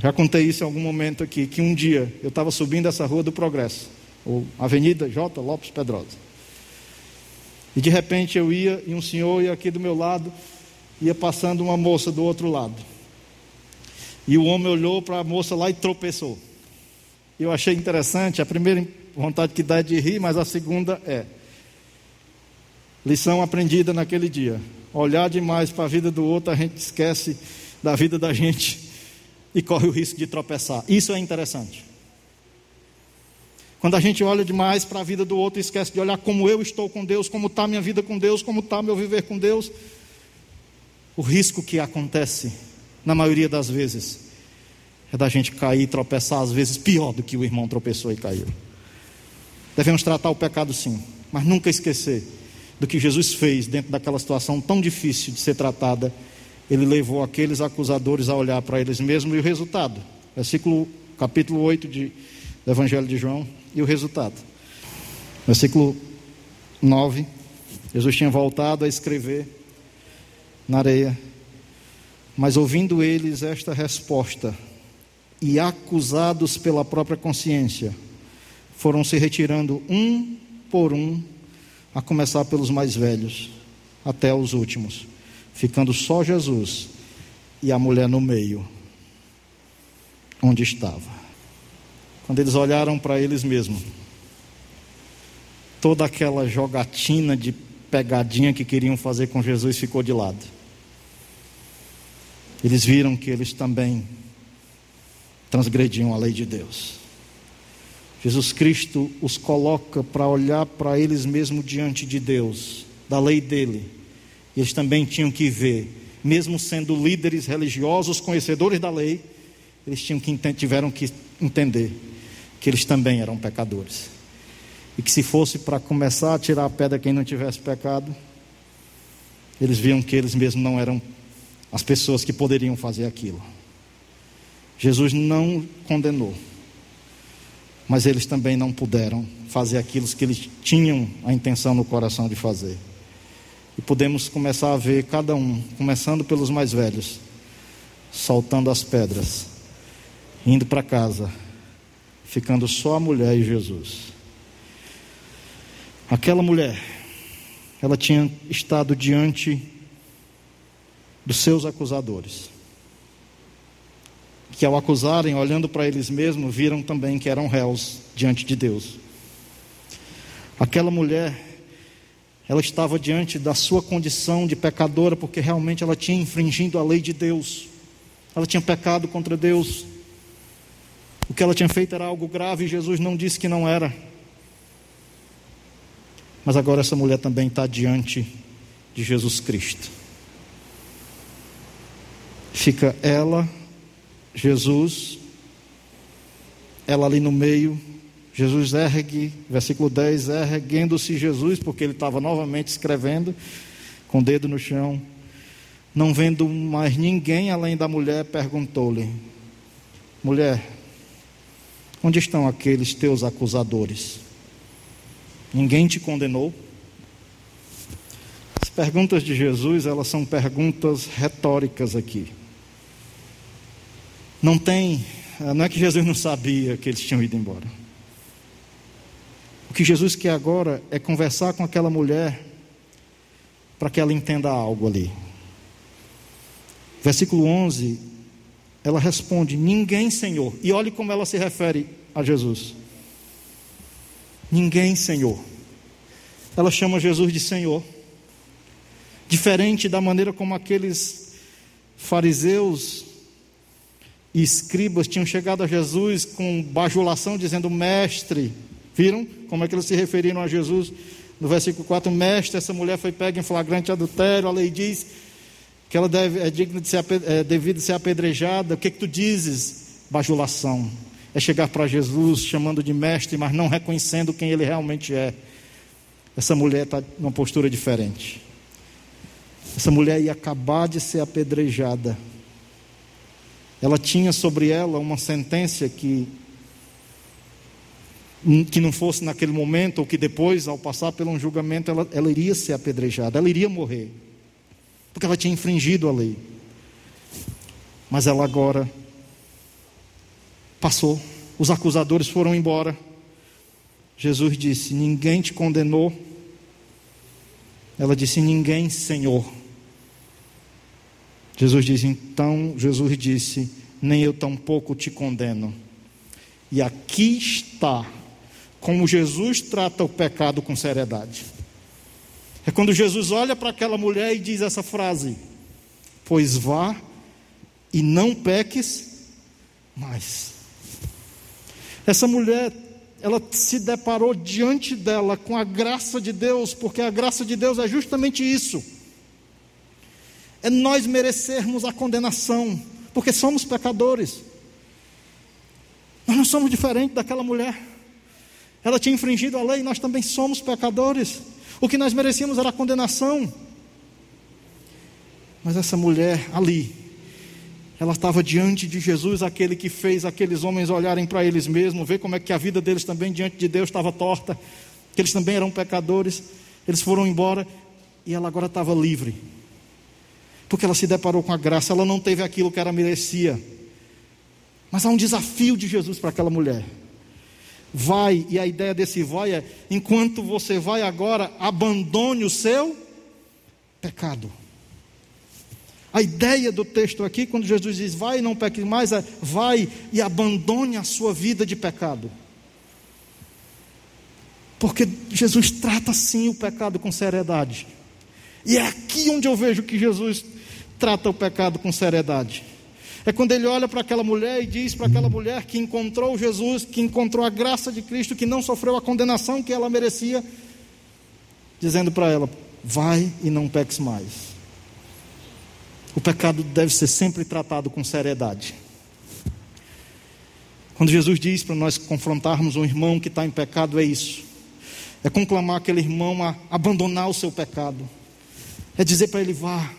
Já contei isso em algum momento aqui, que um dia eu estava subindo essa rua do Progresso, ou Avenida J. Lopes Pedrosa. E de repente eu ia e um senhor ia aqui do meu lado, ia passando uma moça do outro lado. E o homem olhou para a moça lá e tropeçou. Eu achei interessante, a primeira vontade que dá é de rir, mas a segunda é lição aprendida naquele dia. Olhar demais para a vida do outro, a gente esquece da vida da gente e corre o risco de tropeçar. Isso é interessante. Quando a gente olha demais para a vida do outro, esquece de olhar como eu estou com Deus, como está minha vida com Deus, como está meu viver com Deus. O risco que acontece, na maioria das vezes, é da gente cair e tropeçar, às vezes pior do que o irmão tropeçou e caiu. Devemos tratar o pecado sim, mas nunca esquecer do que Jesus fez dentro daquela situação tão difícil de ser tratada. Ele levou aqueles acusadores a olhar para eles mesmos e o resultado. Versículo capítulo 8 de, do Evangelho de João e o resultado. Versículo 9. Jesus tinha voltado a escrever na areia, mas ouvindo eles esta resposta e acusados pela própria consciência, foram se retirando um por um, a começar pelos mais velhos, até os últimos, ficando só Jesus e a mulher no meio, onde estava. Quando eles olharam para eles mesmos, toda aquela jogatina de pegadinha que queriam fazer com Jesus ficou de lado. Eles viram que eles também transgrediam a lei de Deus. Jesus Cristo os coloca para olhar para eles mesmos diante de Deus, da lei dele. Eles também tinham que ver, mesmo sendo líderes religiosos, conhecedores da lei, eles tinham que, tiveram que entender que eles também eram pecadores. E que se fosse para começar a tirar a pedra quem não tivesse pecado, eles viam que eles mesmos não eram as pessoas que poderiam fazer aquilo. Jesus não condenou mas eles também não puderam fazer aquilo que eles tinham a intenção no coração de fazer. E podemos começar a ver cada um, começando pelos mais velhos, soltando as pedras, indo para casa, ficando só a mulher e Jesus. Aquela mulher, ela tinha estado diante dos seus acusadores que ao acusarem, olhando para eles mesmos, viram também que eram réus diante de Deus. Aquela mulher, ela estava diante da sua condição de pecadora, porque realmente ela tinha infringido a lei de Deus, ela tinha pecado contra Deus. O que ela tinha feito era algo grave e Jesus não disse que não era. Mas agora essa mulher também está diante de Jesus Cristo. Fica ela Jesus, ela ali no meio, Jesus ergue, versículo 10, erguendo-se Jesus, porque ele estava novamente escrevendo, com o dedo no chão. Não vendo mais ninguém além da mulher, perguntou-lhe: Mulher, onde estão aqueles teus acusadores? Ninguém te condenou? As perguntas de Jesus, elas são perguntas retóricas aqui. Não tem, ah, não é que Jesus não sabia que eles tinham ido embora. O que Jesus quer agora é conversar com aquela mulher para que ela entenda algo ali. Versículo 11, ela responde: Ninguém, Senhor. E olhe como ela se refere a Jesus. Ninguém, Senhor. Ela chama Jesus de Senhor. Diferente da maneira como aqueles fariseus e escribas tinham chegado a Jesus com bajulação, dizendo: Mestre, viram como é que eles se referiram a Jesus? No versículo 4, mestre, essa mulher foi pega em flagrante adultério, a lei diz que ela deve, é digna de ser, é, devido ser apedrejada, o que, que tu dizes? Bajulação. é chegar para Jesus chamando de mestre, mas não reconhecendo quem ele realmente é. Essa mulher está numa postura diferente. Essa mulher ia acabar de ser apedrejada. Ela tinha sobre ela uma sentença que que não fosse naquele momento, ou que depois, ao passar por um julgamento, ela, ela iria ser apedrejada, ela iria morrer, porque ela tinha infringido a lei. Mas ela agora passou, os acusadores foram embora. Jesus disse: Ninguém te condenou. Ela disse: Ninguém, Senhor. Jesus disse: Então, Jesus disse: Nem eu tampouco te condeno. E aqui está como Jesus trata o pecado com seriedade. É quando Jesus olha para aquela mulher e diz essa frase: Pois vá e não peques mais. Essa mulher, ela se deparou diante dela com a graça de Deus, porque a graça de Deus é justamente isso. É nós merecermos a condenação, porque somos pecadores. Nós não somos diferentes daquela mulher. Ela tinha infringido a lei, nós também somos pecadores. O que nós merecíamos era a condenação. Mas essa mulher ali, ela estava diante de Jesus, aquele que fez aqueles homens olharem para eles mesmos, ver como é que a vida deles também diante de Deus estava torta, que eles também eram pecadores. Eles foram embora e ela agora estava livre. Porque ela se deparou com a graça, ela não teve aquilo que ela merecia. Mas há um desafio de Jesus para aquela mulher vai, e a ideia desse vai é: enquanto você vai agora, abandone o seu pecado. A ideia do texto aqui, quando Jesus diz vai e não peque mais, é vai e abandone a sua vida de pecado. Porque Jesus trata sim o pecado com seriedade. E é aqui onde eu vejo que Jesus trata o pecado com seriedade. É quando ele olha para aquela mulher e diz para aquela mulher que encontrou Jesus, que encontrou a graça de Cristo, que não sofreu a condenação que ela merecia, dizendo para ela: vai e não peques mais. O pecado deve ser sempre tratado com seriedade. Quando Jesus diz para nós confrontarmos um irmão que está em pecado, é isso. É conclamar aquele irmão a abandonar o seu pecado. É dizer para ele: vá,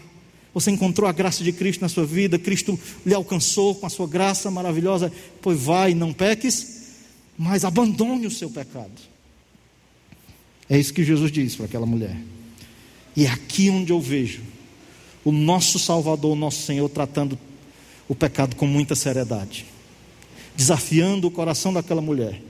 você encontrou a graça de Cristo na sua vida, Cristo lhe alcançou com a sua graça maravilhosa, pois vai, não peques, mas abandone o seu pecado. É isso que Jesus disse para aquela mulher. E é aqui onde eu vejo o nosso Salvador, o nosso Senhor, tratando o pecado com muita seriedade, desafiando o coração daquela mulher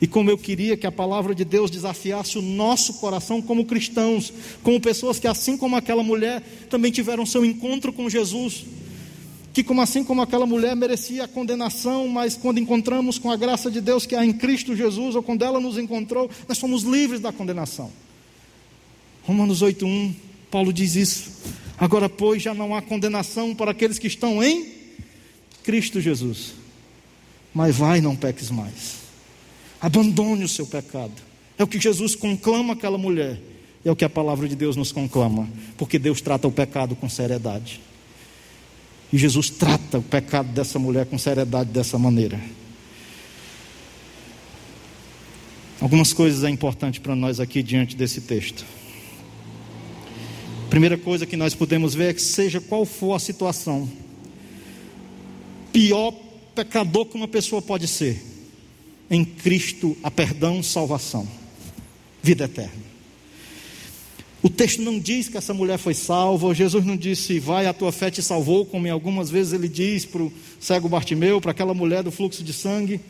e como eu queria que a palavra de Deus desafiasse o nosso coração como cristãos, como pessoas que, assim como aquela mulher, também tiveram seu encontro com Jesus. Que, como assim como aquela mulher merecia a condenação, mas quando encontramos com a graça de Deus que há em Cristo Jesus, ou quando ela nos encontrou, nós somos livres da condenação. Romanos 8,1, Paulo diz isso. Agora, pois, já não há condenação para aqueles que estão em Cristo Jesus. Mas vai, não peques mais. Abandone o seu pecado. É o que Jesus conclama aquela mulher. É o que a palavra de Deus nos conclama. Porque Deus trata o pecado com seriedade. E Jesus trata o pecado dessa mulher com seriedade dessa maneira. Algumas coisas é importante para nós aqui diante desse texto. Primeira coisa que nós podemos ver é que, seja qual for a situação, pior pecador que uma pessoa pode ser, em Cristo a perdão, salvação, vida eterna. O texto não diz que essa mulher foi salva, Jesus não disse, vai, a tua fé te salvou, como em algumas vezes ele diz para o cego Bartimeu, para aquela mulher do fluxo de sangue.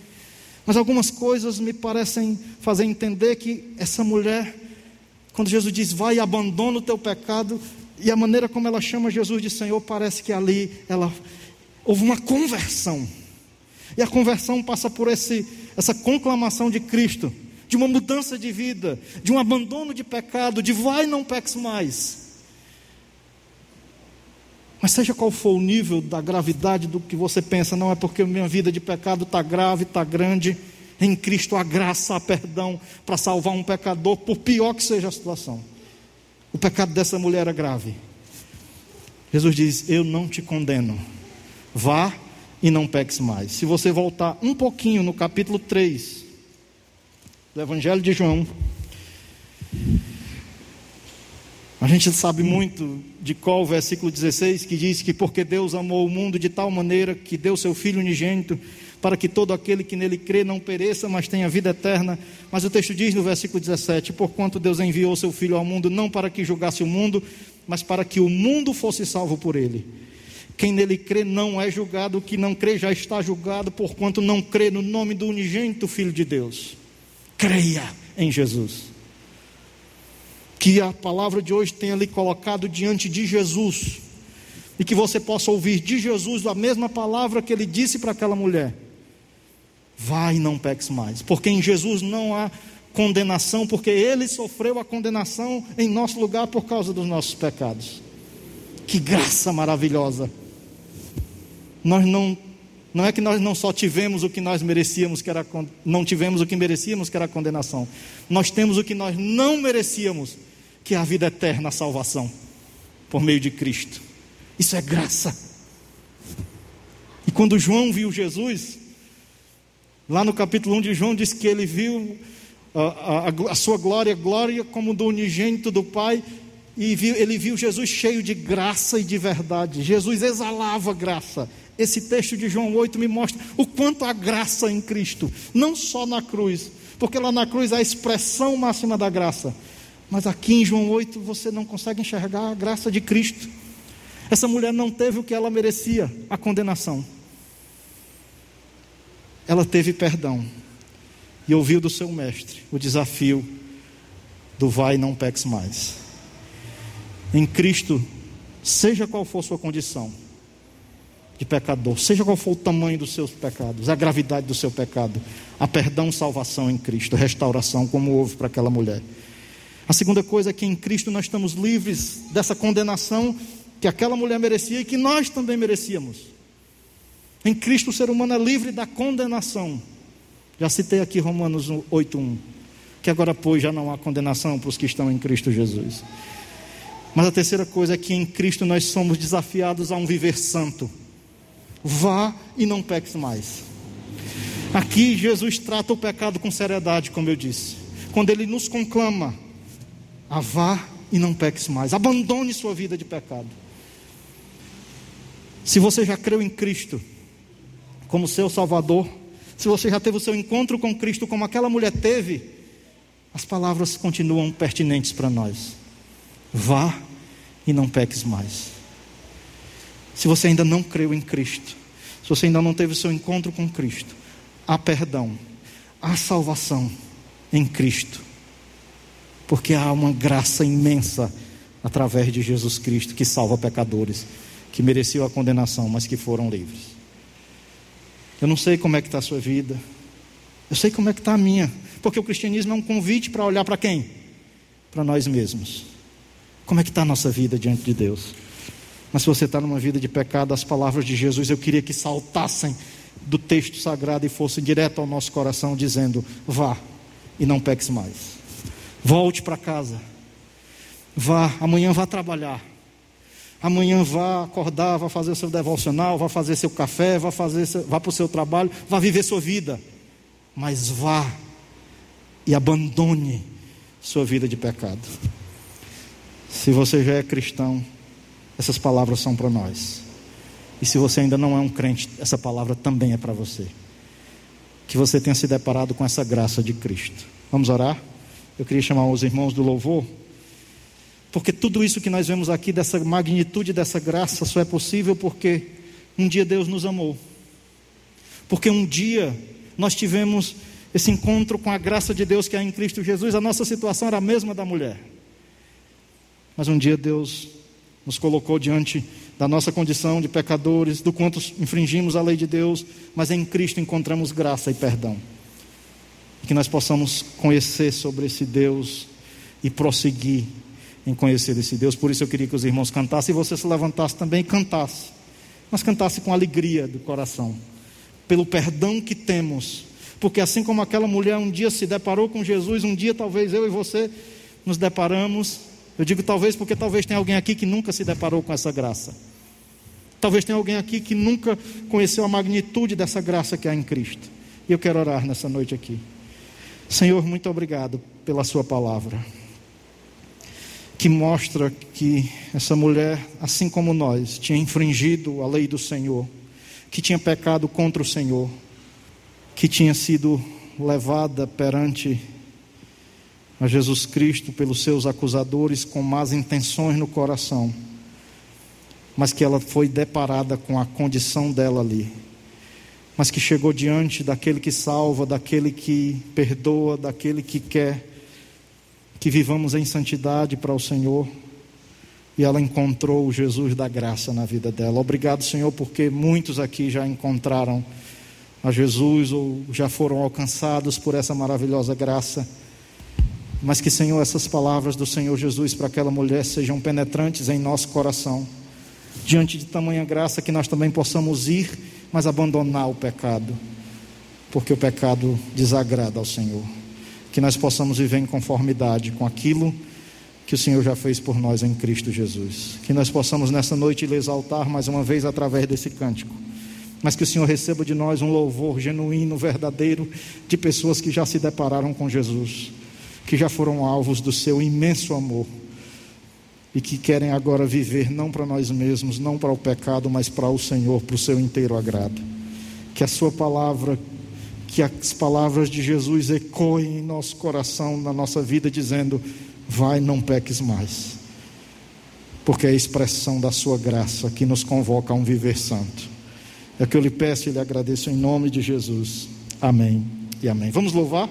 Mas algumas coisas me parecem fazer entender que essa mulher, quando Jesus diz, vai e abandona o teu pecado, e a maneira como ela chama Jesus de Senhor, parece que ali ela houve uma conversão. E a conversão passa por esse essa conclamação de Cristo, de uma mudança de vida, de um abandono de pecado, de vai não peques mais. Mas seja qual for o nível da gravidade do que você pensa, não é porque minha vida de pecado está grave, está grande, em Cristo há graça, há perdão para salvar um pecador, por pior que seja a situação. O pecado dessa mulher era grave. Jesus diz: Eu não te condeno. Vá e não peques mais. Se você voltar um pouquinho no capítulo 3 do Evangelho de João, a gente sabe muito de qual o versículo 16 que diz que porque Deus amou o mundo de tal maneira que deu seu filho unigênito para que todo aquele que nele crê não pereça, mas tenha vida eterna. Mas o texto diz no versículo 17: Porquanto Deus enviou seu filho ao mundo não para que julgasse o mundo, mas para que o mundo fosse salvo por ele. Quem nele crê não é julgado, o que não crê já está julgado, porquanto não crê no nome do unigênito Filho de Deus. Creia em Jesus. Que a palavra de hoje tenha lhe colocado diante de Jesus, e que você possa ouvir de Jesus a mesma palavra que ele disse para aquela mulher: Vai e não peques mais, porque em Jesus não há condenação, porque ele sofreu a condenação em nosso lugar por causa dos nossos pecados. Que graça maravilhosa! Nós não não é que nós não só tivemos o que nós merecíamos, que era não tivemos o que merecíamos, que era a condenação. Nós temos o que nós não merecíamos, que é a vida eterna, a salvação por meio de Cristo. Isso é graça. E quando João viu Jesus, lá no capítulo 1 de João diz que ele viu a, a, a sua glória, glória como do unigênito do Pai, e viu, ele viu Jesus cheio de graça e de verdade. Jesus exalava graça. Esse texto de João 8 me mostra o quanto há graça em Cristo, não só na cruz, porque lá na cruz é a expressão máxima da graça, mas aqui em João 8 você não consegue enxergar a graça de Cristo. Essa mulher não teve o que ela merecia, a condenação. Ela teve perdão e ouviu do seu mestre o desafio do vai não peques mais. Em Cristo, seja qual for sua condição, de pecador, seja qual for o tamanho dos seus pecados, a gravidade do seu pecado, há perdão, salvação em Cristo, restauração, como houve para aquela mulher. A segunda coisa é que em Cristo nós estamos livres dessa condenação que aquela mulher merecia e que nós também merecíamos. Em Cristo o ser humano é livre da condenação. Já citei aqui Romanos 8:1, que agora pois já não há condenação para os que estão em Cristo Jesus. Mas a terceira coisa é que em Cristo nós somos desafiados a um viver santo. Vá e não peques mais. Aqui Jesus trata o pecado com seriedade, como eu disse. Quando ele nos conclama a vá e não peques mais. Abandone sua vida de pecado. Se você já creu em Cristo como seu Salvador, se você já teve o seu encontro com Cristo como aquela mulher teve, as palavras continuam pertinentes para nós. Vá e não peques mais. Se você ainda não creu em Cristo, se você ainda não teve o seu encontro com Cristo, há perdão, há salvação em Cristo, porque há uma graça imensa através de Jesus Cristo que salva pecadores, que mereciam a condenação, mas que foram livres. Eu não sei como é que está a sua vida, eu sei como é que está a minha, porque o cristianismo é um convite para olhar para quem? Para nós mesmos. Como é que está a nossa vida diante de Deus? Mas se você está numa vida de pecado, as palavras de Jesus eu queria que saltassem do texto sagrado e fossem direto ao nosso coração, dizendo: vá e não peques mais. Volte para casa. Vá, amanhã vá trabalhar. Amanhã vá acordar, vá fazer o seu devocional, vá fazer seu café, vá, fazer, vá para o seu trabalho, vá viver sua vida. Mas vá e abandone sua vida de pecado. Se você já é cristão, essas palavras são para nós. E se você ainda não é um crente, essa palavra também é para você. Que você tenha se deparado com essa graça de Cristo. Vamos orar? Eu queria chamar os irmãos do louvor. Porque tudo isso que nós vemos aqui, dessa magnitude dessa graça, só é possível porque um dia Deus nos amou. Porque um dia nós tivemos esse encontro com a graça de Deus que há em Cristo Jesus. A nossa situação era a mesma da mulher. Mas um dia Deus nos colocou diante da nossa condição de pecadores, do quanto infringimos a lei de Deus, mas em Cristo encontramos graça e perdão. Que nós possamos conhecer sobre esse Deus e prosseguir em conhecer esse Deus. Por isso eu queria que os irmãos cantassem e você se levantasse também e cantasse. Mas cantasse com alegria do coração, pelo perdão que temos. Porque assim como aquela mulher um dia se deparou com Jesus, um dia talvez eu e você nos deparamos eu digo talvez porque talvez tenha alguém aqui que nunca se deparou com essa graça. Talvez tenha alguém aqui que nunca conheceu a magnitude dessa graça que há em Cristo. E eu quero orar nessa noite aqui. Senhor, muito obrigado pela Sua palavra, que mostra que essa mulher, assim como nós, tinha infringido a lei do Senhor, que tinha pecado contra o Senhor, que tinha sido levada perante a Jesus Cristo pelos seus acusadores com más intenções no coração, mas que ela foi deparada com a condição dela ali, mas que chegou diante daquele que salva, daquele que perdoa, daquele que quer que vivamos em santidade para o Senhor. E ela encontrou o Jesus da graça na vida dela. Obrigado, Senhor, porque muitos aqui já encontraram a Jesus ou já foram alcançados por essa maravilhosa graça. Mas que, Senhor, essas palavras do Senhor Jesus para aquela mulher sejam penetrantes em nosso coração. Diante de tamanha graça, que nós também possamos ir, mas abandonar o pecado, porque o pecado desagrada ao Senhor. Que nós possamos viver em conformidade com aquilo que o Senhor já fez por nós em Cristo Jesus. Que nós possamos nessa noite lhe exaltar mais uma vez através desse cântico. Mas que o Senhor receba de nós um louvor genuíno, verdadeiro, de pessoas que já se depararam com Jesus que já foram alvos do seu imenso amor e que querem agora viver não para nós mesmos, não para o pecado, mas para o Senhor, para o seu inteiro agrado. Que a sua palavra, que as palavras de Jesus ecoem em nosso coração, na nossa vida, dizendo: Vai, não peques mais. Porque é a expressão da sua graça que nos convoca a um viver santo. É o que eu lhe peço e lhe agradeço em nome de Jesus. Amém e amém. Vamos louvar?